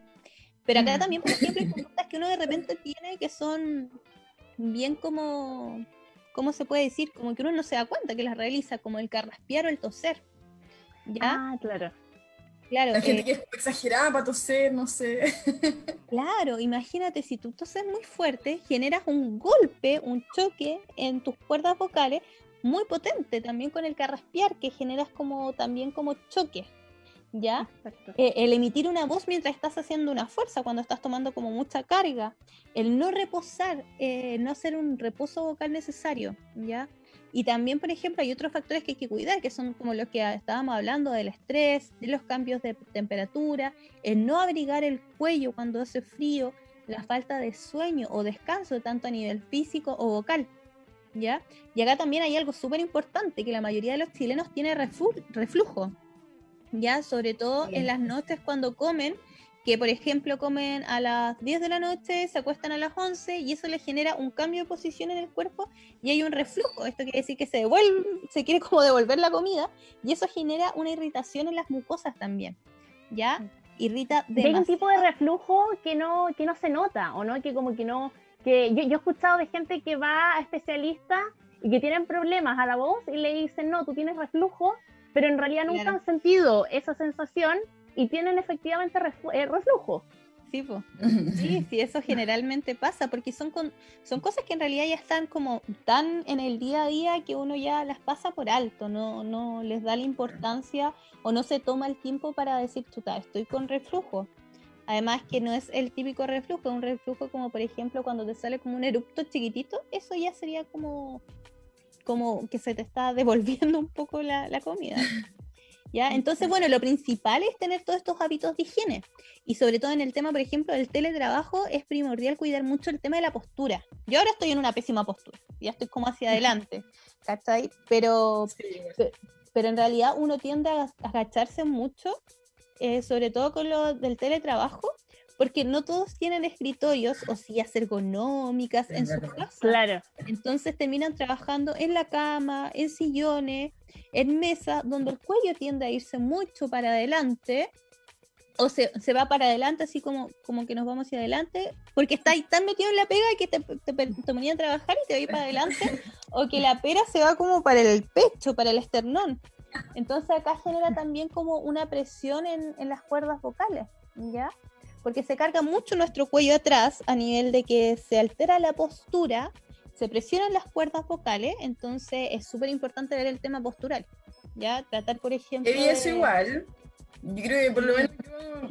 Pero acá también, por ejemplo, hay conductas que uno de repente tiene que son bien como, ¿cómo se puede decir? Como que uno no se da cuenta que las realiza, como el carraspear o el toser. ¿Ya? Ah, claro. Claro, Hay gente eh, que es exagerada para toser, no sé. Claro, imagínate, si tú toses muy fuerte, generas un golpe, un choque en tus cuerdas vocales muy potente, también con el carraspear, que generas como también como choque. ¿ya? Eh, el emitir una voz mientras estás haciendo una fuerza, cuando estás tomando como mucha carga, el no reposar, eh, no hacer un reposo vocal necesario, ¿ya? Y también, por ejemplo, hay otros factores que hay que cuidar, que son como los que estábamos hablando del estrés, de los cambios de temperatura, el no abrigar el cuello cuando hace frío, la falta de sueño o descanso, tanto a nivel físico o vocal. ¿Ya? Y acá también hay algo súper importante, que la mayoría de los chilenos tiene reflujo, ya sobre todo en las noches cuando comen, que por ejemplo comen a las 10 de la noche, se acuestan a las 11 y eso les genera un cambio de posición en el cuerpo y hay un reflujo. Esto quiere decir que se devuelve, se quiere como devolver la comida y eso genera una irritación en las mucosas también. ¿Ya? Irrita Hay un tipo de reflujo que no, que no se nota, o no, que como que no, que yo, yo he escuchado de gente que va a especialistas y que tienen problemas a la voz y le dicen, no, tú tienes reflujo pero en realidad nunca han sentido esa sensación y tienen efectivamente eh, reflujo. Sí, sí, sí, eso generalmente pasa, porque son, son cosas que en realidad ya están como tan en el día a día que uno ya las pasa por alto, no, no les da la importancia o no se toma el tiempo para decir, chuta, estoy con reflujo. Además que no es el típico reflujo, un reflujo como por ejemplo cuando te sale como un erupto chiquitito, eso ya sería como como que se te está devolviendo un poco la, comida. ¿Ya? Entonces, bueno, lo principal es tener todos estos hábitos de higiene. Y sobre todo en el tema, por ejemplo, del teletrabajo, es primordial cuidar mucho el tema de la postura. Yo ahora estoy en una pésima postura, ya estoy como hacia adelante, ¿cachai? Pero, pero en realidad uno tiende a agacharse mucho, eh, sobre todo con lo del teletrabajo, porque no todos tienen escritorios o sillas ergonómicas en su casa. Claro. Entonces terminan trabajando en la cama, en sillones, en mesa, donde el cuello tiende a irse mucho para adelante, o se, se va para adelante, así como, como que nos vamos hacia adelante, porque está ahí tan metido en la pega que te, te, te ponían a trabajar y te va a ir para adelante, o que la pera se va como para el pecho, para el esternón. Entonces acá genera también como una presión en, en las cuerdas vocales, ¿ya? Porque se carga mucho nuestro cuello atrás a nivel de que se altera la postura, se presionan las cuerdas vocales, entonces es súper importante ver el tema postural. Ya, tratar, por ejemplo. Y eso igual. Yo creo que por lo menos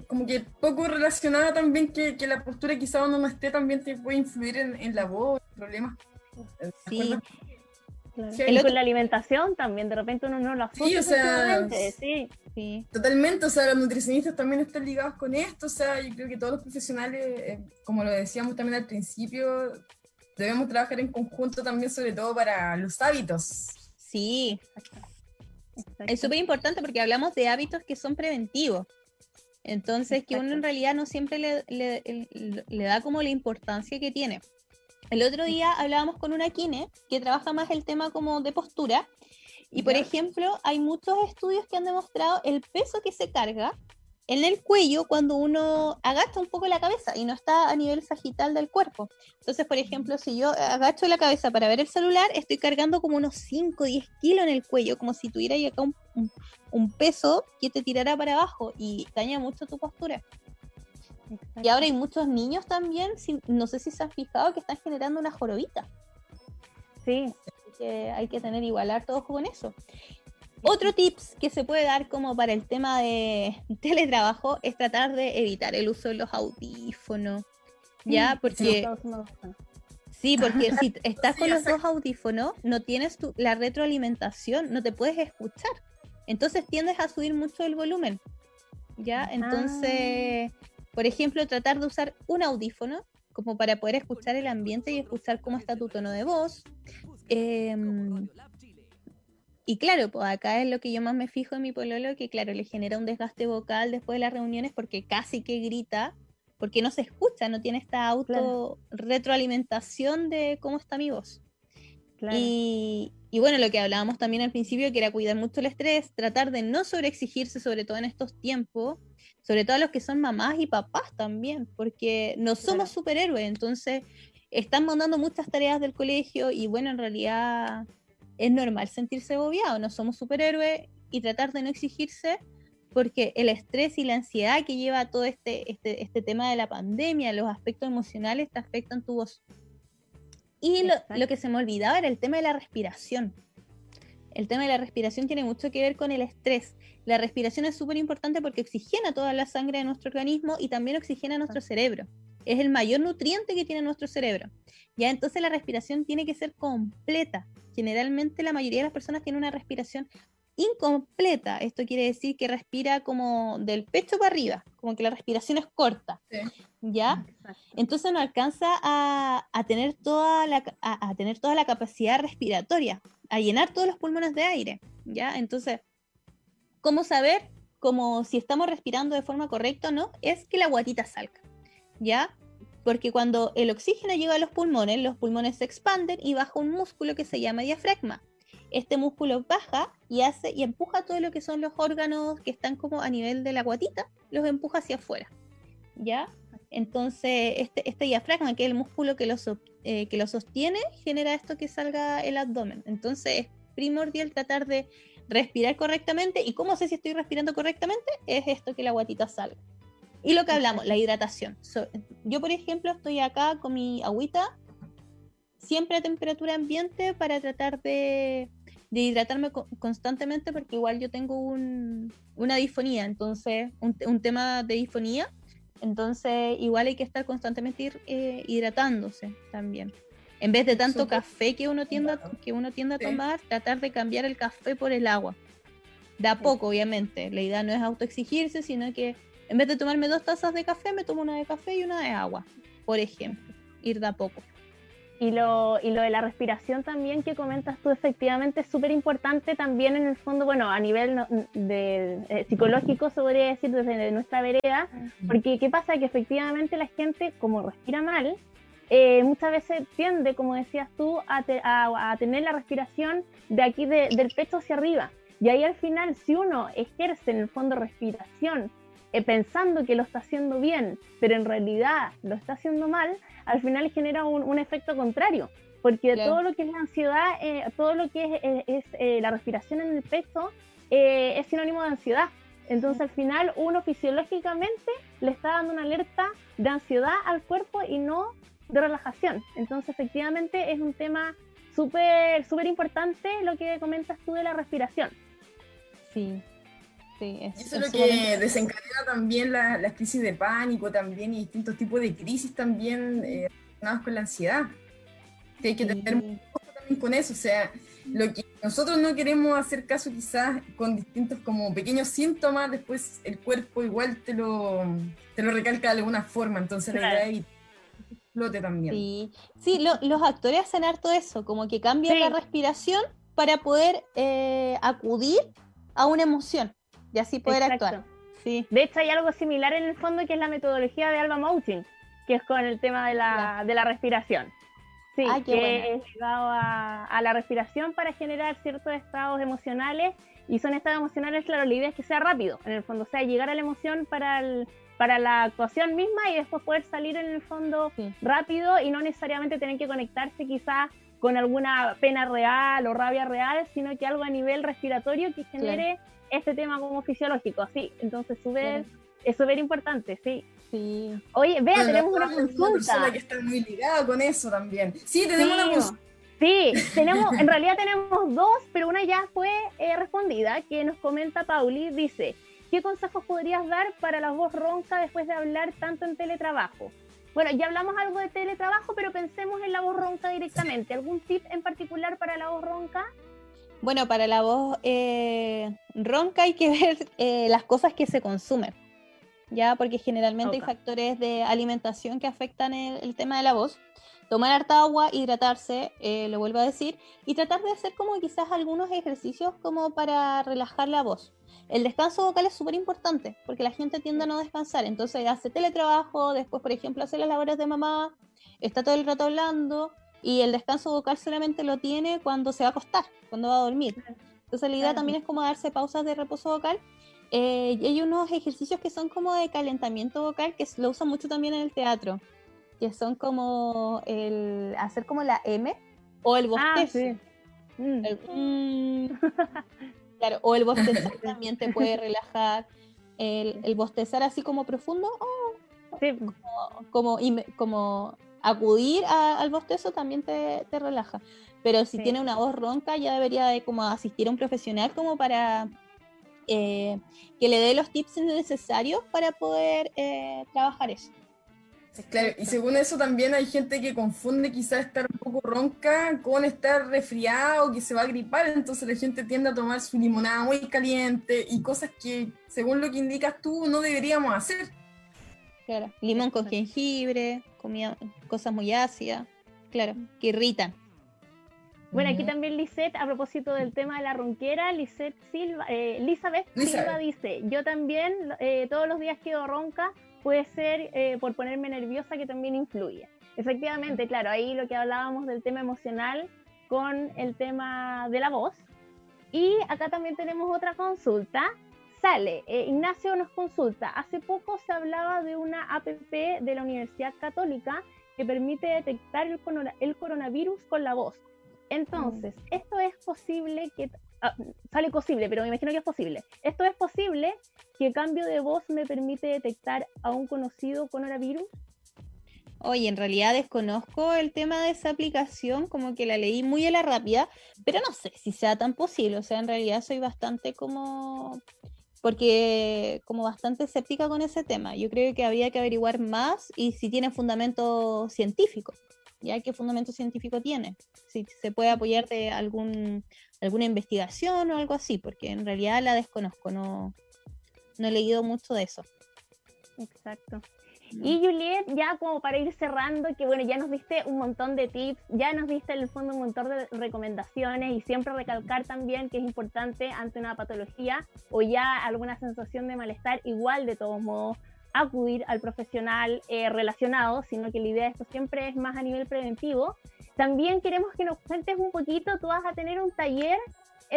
como que poco relacionada también que, que la postura quizá cuando no esté también te puede influir en, en la voz, problemas. Sí. Claro. Y con la alimentación también, de repente uno no lo asocia. Sí, o sea, sí. Sí. Totalmente, o sea, los nutricionistas también están ligados con esto, o sea, yo creo que todos los profesionales, eh, como lo decíamos también al principio, debemos trabajar en conjunto también, sobre todo para los hábitos. Sí, es súper importante porque hablamos de hábitos que son preventivos. Entonces, que uno en realidad no siempre le, le, le, da como la importancia que tiene. El otro día hablábamos con una kine que trabaja más el tema como de postura y por ejemplo, hay muchos estudios que han demostrado el peso que se carga en el cuello cuando uno agacha un poco la cabeza y no está a nivel sagital del cuerpo. Entonces, por ejemplo, si yo agacho la cabeza para ver el celular, estoy cargando como unos 5 o 10 kilos en el cuello, como si tuviera ahí acá un, un, un, peso que te tirara para abajo y daña mucho tu postura. Y ahora hay muchos niños también, no sé si se han fijado, que están generando una jorobita. Sí, que hay que tener igual harto ojo con eso. Otro tips que se puede dar como para el tema de teletrabajo es tratar de evitar el uso de los audífonos. ¿Ya? Porque... Sí, porque si estás con los dos audífonos, no tienes tu, la retroalimentación, no te puedes escuchar. Entonces tiendes a subir mucho el volumen. ¿Ya? Entonces, ah. Por ejemplo, tratar de usar un audífono como para poder escuchar el ambiente y escuchar cómo está tu tono de voz. Eh, y claro, pues acá es lo que yo más me fijo en mi pololo, que claro, le genera un desgaste vocal después de las reuniones porque casi que grita, porque no se escucha, no tiene esta auto retroalimentación de cómo está mi voz. Claro. Y, y, bueno, lo que hablábamos también al principio, que era cuidar mucho el estrés, tratar de no sobreexigirse, sobre todo en estos tiempos, sobre todo a los que son mamás y papás también, porque no somos claro. superhéroes, entonces están mandando muchas tareas del colegio y bueno, en realidad es normal sentirse agobiado, no somos superhéroes y tratar de no exigirse porque el estrés y la ansiedad que lleva todo este, este, este tema de la pandemia, los aspectos emocionales te afectan tu voz. Y lo, lo, que se me olvidaba era el tema de la respiración. El tema de la respiración tiene mucho que ver con el estrés. La respiración es súper importante porque oxigena toda la sangre de nuestro organismo y también oxigena nuestro cerebro es el mayor nutriente que tiene nuestro cerebro. Ya entonces la respiración tiene que ser completa. Generalmente la mayoría de las personas tienen una respiración incompleta. Esto quiere decir que respira como del pecho para arriba, como que la respiración es corta. Sí. ¿Ya? Entonces no alcanza a, a tener toda la, a, a, tener toda la capacidad respiratoria, a llenar todos los pulmones de aire. ¿Ya? Entonces, ¿cómo saber como si estamos respirando de forma correcta o no? Es que la guatita salga. ¿ya? Porque cuando el oxígeno llega a los pulmones, los pulmones se expanden y baja un músculo que se llama diafragma. Este músculo baja y hace y empuja todo lo que son los órganos que están como a nivel de la guatita, los empuja hacia afuera. ¿Ya? Entonces, este, este diafragma, que es el músculo que lo, eh, que lo sostiene, genera esto que salga el abdomen. Entonces, es primordial tratar de respirar correctamente. ¿Y cómo sé si estoy respirando correctamente? Es esto que la guatita salga. Y lo que hablamos, la hidratación. So, yo, por ejemplo, estoy acá con mi agüita, siempre a temperatura ambiente para tratar de, de hidratarme co constantemente porque igual yo tengo un, una disfonía, entonces, un, un, tema de disfonía, entonces igual hay que estar constantemente ir, eh, hidratándose también. En vez de tanto Super. café que uno tiende, a, que uno tiende a tomar, tratar de cambiar el café por el agua. De a poco, obviamente. La idea no es autoexigirse, sino que en vez de tomarme dos tazas de café, me tomo una de café y una de agua, por ejemplo. Ir de a poco. Y lo, y lo de la respiración también que comentas tú, efectivamente, es súper importante también en el fondo, bueno, a nivel no- de, eh, psicológico, se podría decir, desde nuestra vereda, porque ¿qué pasa? Que efectivamente la gente, como respira mal, eh, muchas veces tiende, como decías tú, a, te- a- a tener la respiración de aquí de- del pecho hacia arriba. Y ahí al final, si uno ejerce en el fondo respiración, pensando que lo está haciendo bien, pero en realidad lo está haciendo mal, al final genera un, un efecto contrario. Porque Claro. todo lo que es la ansiedad, eh, todo lo que es, es- es, eh, la respiración en el pecho, eh, es sinónimo de ansiedad. Entonces al final uno fisiológicamente le está dando una alerta de ansiedad al cuerpo y no de relajación. Entonces efectivamente es un tema súper súper importante lo que comentas tú de la respiración. Sí, sí, es, Eso es lo que desencadena también la- las crisis de pánico también y distintos tipos de crisis también eh, relacionadas con la ansiedad. Que hay que tener mucho también con eso. O sea, lo que nosotros no queremos hacer caso quizás con distintos como pequeños síntomas, después el cuerpo igual te lo, te lo recalca de alguna forma. Entonces la Claro. idea es evitar que explote también. Sí, sí lo- los actores hacen harto eso, como que cambian la respiración para poder eh, acudir a una emoción y así poder Exacto. actuar. Sí. De hecho, hay algo similar en el fondo que es la metodología de Alba Mouching, que es con el tema de la, de la respiración. Sí, qué que buena. es ligado a, a la respiración para generar ciertos estados emocionales. Y son estados emocionales, claro, la idea es que sea rápido, en el fondo, o sea, llegar a la emoción para, el- para la actuación misma y después poder salir en el fondo rápido y no necesariamente tener que conectarse quizás con alguna pena real o rabia real, sino que algo a nivel respiratorio que genere este tema como fisiológico, sí. Entonces, súper, es súper importante, sí. Sí. Oye, vea, Bueno, tenemos una una consulta. persona que está muy ligada con eso también. Sí, tenemos Sí, una consulta. Sí, tenemos, en realidad tenemos dos, pero una ya fue eh, respondida, que nos comenta Pauli, dice, ¿qué consejos podrías dar para la voz ronca después de hablar tanto en teletrabajo? Bueno, ya hablamos algo de teletrabajo, pero pensemos en la voz ronca directamente. ¿Algún tip en particular para la voz ronca? Bueno, para la voz eh, ronca hay que ver eh, las cosas que se consumen, ya, porque generalmente hay factores de alimentación que afectan el, el tema de la voz. Tomar harta agua, hidratarse, eh, lo vuelvo a decir, y tratar de hacer como quizás algunos ejercicios como para relajar la voz. El descanso vocal es súper importante, porque la gente tiende a no descansar, entonces hace teletrabajo, después, por ejemplo, hace las labores de mamá, está todo el rato hablando, y el descanso vocal solamente lo tiene cuando se va a acostar, cuando va a dormir. Entonces la idea Claro. también es como darse pausas de reposo vocal. eh, y hay unos ejercicios que son como de calentamiento vocal que lo usan mucho también en el teatro, que son como el hacer como la M o el Ah, bostezo. sí. Mm. El mm. claro, o el bostezar también te puede relajar. El, el bostezar así como profundo, oh, como, como, me- como acudir a- al bostezo también te, te relaja. Pero si Sí. tiene una voz ronca, ya debería de como asistir a un profesional como para eh, que le dé los tips necesarios para poder eh, trabajar eso. Claro, y según eso también hay gente que confunde quizás estar un poco ronca con estar resfriado o que se va a gripar, entonces la gente tiende a tomar su limonada muy caliente y cosas que, según lo que indicas tú, no deberíamos hacer. Claro, limón con jengibre, comida, cosas muy ácidas, claro, que irritan. Bueno, aquí también Lisette, a propósito del tema de la ronquera, Lisette Silva, eh, Elizabeth. Silva dice, yo también eh, todos los días quedo ronca, puede ser eh, por ponerme nerviosa que también influye. Efectivamente, claro, ahí lo que hablábamos del tema emocional con el tema de la voz. Y acá también tenemos otra consulta. Sale, eh, Ignacio nos consulta, hace poco se hablaba de una APP de la Universidad Católica que permite detectar el, corona- el coronavirus con la voz. Entonces, esto es posible que... ah, sale posible, pero me imagino que es posible. Esto es posible que cambio de voz me permite detectar a un conocido coronavirus. Oye, en realidad desconozco el tema de esa aplicación, como que la leí muy a la rápida, pero no sé si sea tan posible. O sea, en realidad soy bastante como. Porque, como bastante escéptica con ese tema. Yo creo que habría que averiguar más y si tiene fundamento científico. ¿ya? ¿Qué fundamento científico tiene? Si se puede apoyar de algún, alguna investigación o algo así, porque en realidad la desconozco, no, no he leído mucho de eso. Exacto. Y Juliet, ya como para ir cerrando, que bueno, ya nos diste un montón de tips, ya nos diste en el fondo un montón de recomendaciones y siempre recalcar también que es importante ante una patología o ya alguna sensación de malestar, igual de todos modos acudir al profesional eh, relacionado, sino que la idea de esto siempre es más a nivel preventivo. También queremos que nos cuentes un poquito, tú vas a tener un taller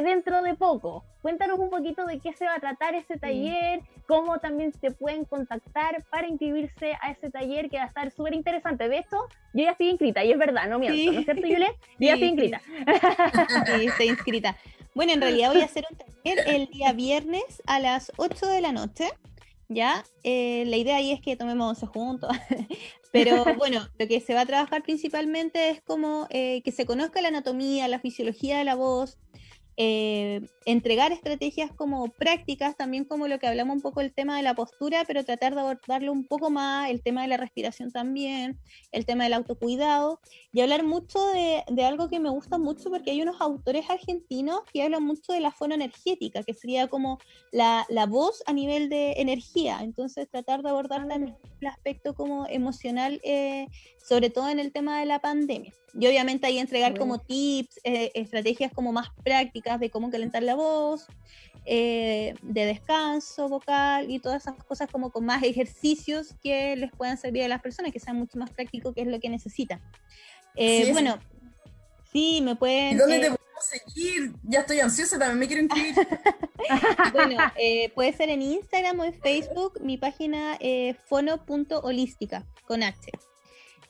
dentro de poco. Cuéntanos un poquito de qué se va a tratar ese taller, cómo también se pueden contactar para inscribirse a ese taller que va a estar súper interesante. De hecho, yo ya estoy inscrita y es verdad, no miento, ¿no es cierto, Juliet? Yo ya estoy inscrita. Sí, estoy inscrita. Bueno, en realidad voy a hacer un taller el día viernes a las 8 de la noche. ¿ya? Eh, la idea ahí es que tomemos once juntos, pero bueno, lo que se va a trabajar principalmente es como eh, que se conozca la anatomía, la fisiología de la voz, eh, entregar estrategias como prácticas, también como lo que hablamos un poco el tema de la postura, pero tratar de abordarlo un poco más, el tema de la respiración también, el tema del autocuidado, y hablar mucho de, algo que me gusta mucho porque hay unos autores argentinos que hablan mucho de la energética, que sería como la, voz a nivel de energía, entonces tratar de abordar también el aspecto como emocional, eh, sobre todo en el tema de la pandemia. Y obviamente ahí entregar como tips, eh, estrategias como más prácticas de cómo calentar la voz, eh, de descanso vocal y todas esas cosas como con más ejercicios que les puedan servir a las personas, que sean mucho más prácticos, que es lo que necesitan. Eh, bueno, sí, me pueden... ¿Y dónde te podemos seguir? Ya estoy ansiosa, también me quiero inscribir. bueno, puede ser en Instagram o en Facebook, mi página fono.holística, con H.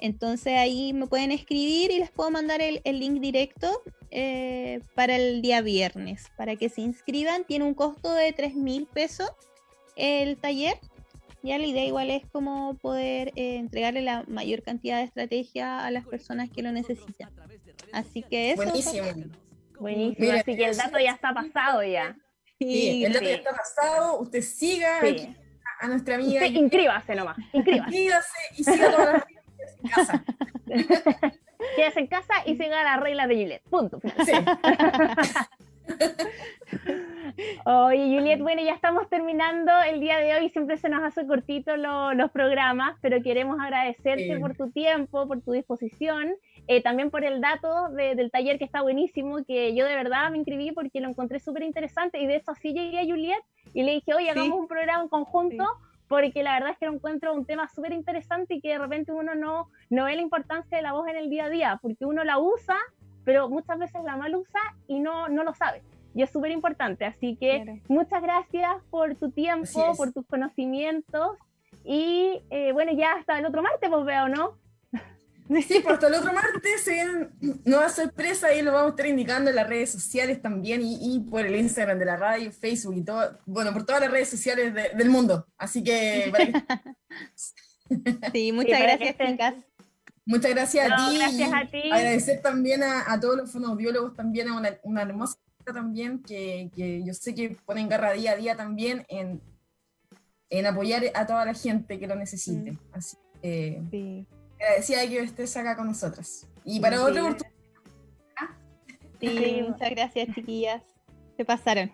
Entonces ahí me pueden escribir y les puedo mandar el, link directo eh, para el día viernes, para que se inscriban. Tiene un costo de 3 mil pesos el taller. Ya la idea igual es como poder eh, entregarle la mayor cantidad de estrategia a las personas que lo necesitan. Así que eso. Buenísimo. Buenísimo. Así que el dato ya está pasado ya. Sí, el dato ya está pasado. Usted siga a nuestra amiga. Usted inscríbase nomás. Inscríbase. inscríbase y siga todas las en casa. Quédese en casa y siga la regla de Juliet. Punto. Oye, Juliet, bueno, ya estamos terminando el día de hoy. Siempre se nos hace cortito los programas, pero queremos agradecerte por tu tiempo, por tu disposición, eh, también por el dato del taller que está buenísimo, que yo de verdad me inscribí porque lo encontré súper interesante y de eso así llegué a Juliet y le dije, oye, hagamos un programa en conjunto porque la verdad es que lo encuentro un tema súper interesante y que de repente uno no, no ve la importancia de la voz en el día a día, porque uno la usa, pero muchas veces la mal usa y no, no lo sabe. Y es súper importante, así que muchas gracias por tu tiempo, por tus conocimientos y eh, bueno, ya hasta el otro martes, pues veo, ¿no? Sí, pues hasta el otro martes se vienen nuevas sorpresas y lo vamos a estar indicando en las redes sociales también y, por el Instagram de la radio, Facebook y todo, bueno, por todas las redes sociales del mundo. Así que... Sí, muchas gracias, chicas. Muchas gracias a ti. Gracias a ti. Agradecer también a, todos los fonoaudiólogos, también a una, una hermosa también que, que, yo sé que ponen garra día a día también en, en apoyar a toda la gente que lo necesite. Mm. Así que... Sí agradecida que estés acá con nosotras. Y para sí, otro Sí, muchas gracias, chiquillas. Se pasaron.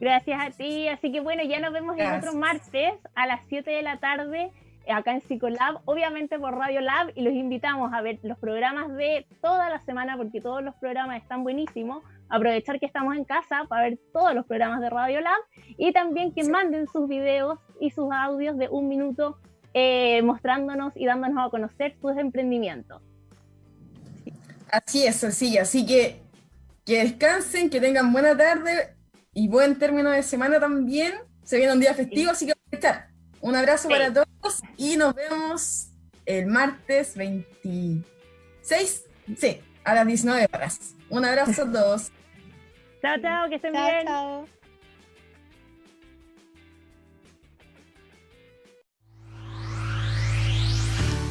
Gracias a ti. Así que bueno, ya nos vemos el otro martes a las 7 de la tarde acá en Psicolab, obviamente por Radio Lab, y los invitamos a ver los programas de toda la semana, porque todos los programas están buenísimos. Aprovechar que estamos en casa para ver todos los programas de Radio Lab y también que manden sus videos y sus audios de un minuto eh, mostrándonos y dándonos a conocer sus emprendimientos. Así es, así, así que que descansen, que tengan buena tarde y buen término de semana también. Se viene un día festivo, así que aprovechar. Un abrazo para todos y nos vemos el martes 26, sí, a las 19 horas. Un abrazo a todos. chao, chao, que estén bien. Chao.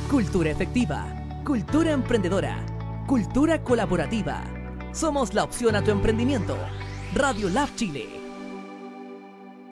Cultura efectiva, cultura emprendedora, cultura colaborativa. Somos la opción a tu emprendimiento. Radio Lab Chile